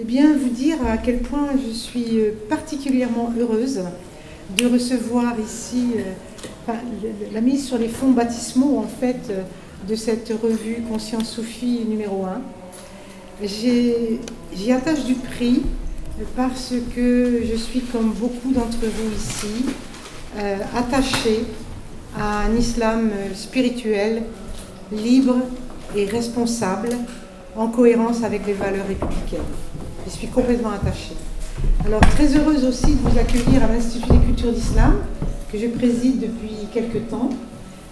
eh bien, vous dire à quel point je suis euh, particulièrement heureuse de recevoir ici euh, la mise sur les fonds baptismaux en fait euh, de cette revue Conscience Soufie numéro 1. J'y attache du prix parce que je suis, comme beaucoup d'entre vous ici, attachée à un islam spirituel, libre et responsable, en cohérence avec les valeurs républicaines. Je suis complètement attachée. Alors, très heureuse aussi de vous accueillir à l'Institut des cultures d'islam, que je préside depuis quelques temps.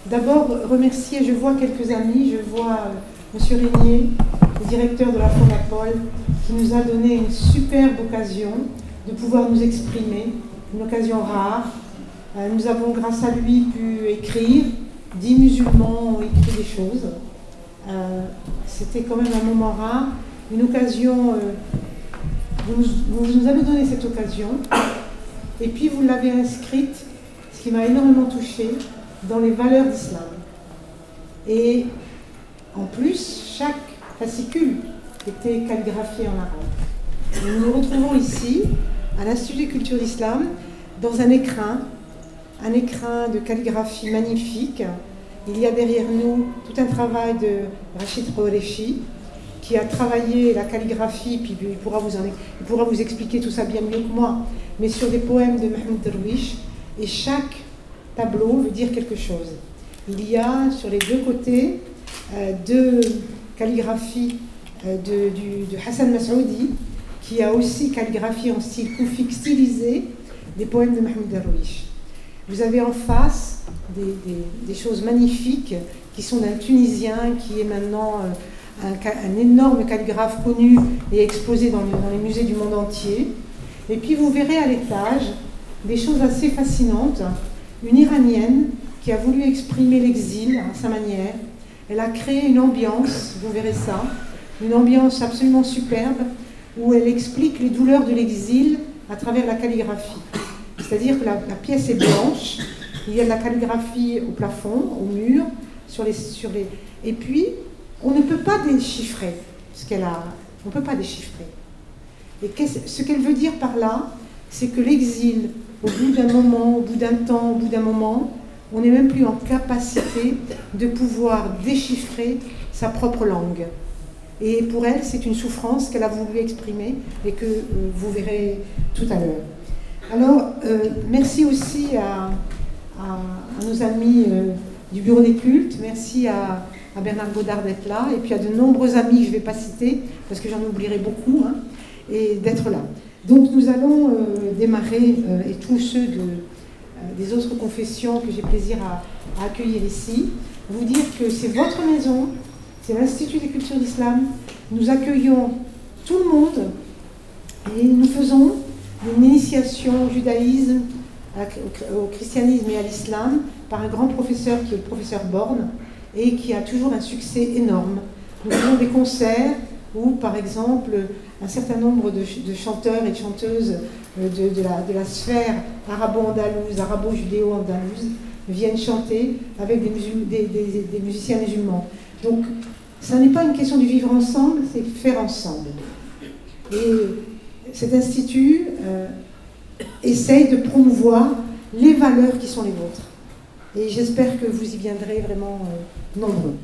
D'abord, remercier, je vois quelques amis, je vois euh, M. Régnier, le directeur de la Fondapol, qui nous a donné une superbe occasion de pouvoir nous exprimer, une occasion rare. Euh, nous avons, grâce à lui, pu écrire. Dix musulmans ont écrit des choses. Euh, c'était quand même un moment rare, une occasion vous, nous avez donné cette occasion, et puis vous l'avez inscrite, ce qui m'a énormément touchée, dans les valeurs d'islam. Et en plus, chaque fascicule était calligraphié en arabe. nous nous retrouvons ici, à l'Institut de culture d'islam, dans un écrin, un écrin de calligraphie magnifique. Il y a derrière nous tout un travail de Rachid Rourechi, qui a travaillé la calligraphie, puis il pourra, vous expliquer tout ça bien mieux que moi, mais sur des poèmes de Mahmoud Derwish, et chaque tableau veut dire quelque chose. Il y a sur les deux côtés euh, deux calligraphies euh, de, Hassan Masoudi, qui a aussi calligraphié en style koufik stylisé des poèmes de Mahmoud Darwish. Vous avez en face des, choses magnifiques qui sont d'un Tunisien qui est maintenant euh, un, énorme calligraphe connu et exposé dans, les musées du monde entier. Et puis vous verrez à l'étage des choses assez fascinantes. Une Iranienne qui a voulu exprimer l'exil à sa manière. Elle a créé une ambiance, vous verrez ça, une ambiance absolument superbe où elle explique les douleurs de l'exil à travers la calligraphie. C'est-à-dire que la, pièce est blanche, il y a de la calligraphie au plafond, au mur, sur les, sur les... et puis on ne peut pas déchiffrer ce qu'elle a. On ne peut pas déchiffrer. Et ce qu'elle veut dire par là, c'est que l'exil, au bout d'un moment, au bout d'un temps, au bout d'un moment, on n'est même plus en capacité de pouvoir déchiffrer sa propre langue. Et pour elle, c'est une souffrance qu'elle a voulu exprimer et que euh, vous verrez tout à l'heure. Alors, euh, merci aussi à, nos amis euh, du Bureau des cultes, merci à à Bernard Godard d'être là, et puis à de nombreux amis, je ne vais pas citer, parce que j'en oublierai beaucoup, hein, et d'être là. Donc nous allons euh, démarrer, euh, et tous ceux euh, des autres confessions que j'ai plaisir à, accueillir ici, vous dire que c'est votre maison, c'est l'Institut des cultures d'islam, nous accueillons tout le monde, et nous faisons une initiation au judaïsme, au christianisme et à l'islam par un grand professeur qui est le professeur Borne, et qui a toujours un succès énorme. Nous faisons des concerts où, par exemple, un certain nombre de, chanteurs et de chanteuses euh, de, la, sphère arabo-andalouse, arabo-judéo-andalouse viennent chanter avec des, musiciens musulmans. Donc, ce n'est pas une question de vivre ensemble, c'est faire ensemble. Et cet institut euh, essaye de promouvoir les valeurs qui sont les vôtres. Et j'espère que vous y viendrez vraiment euh, nombreux.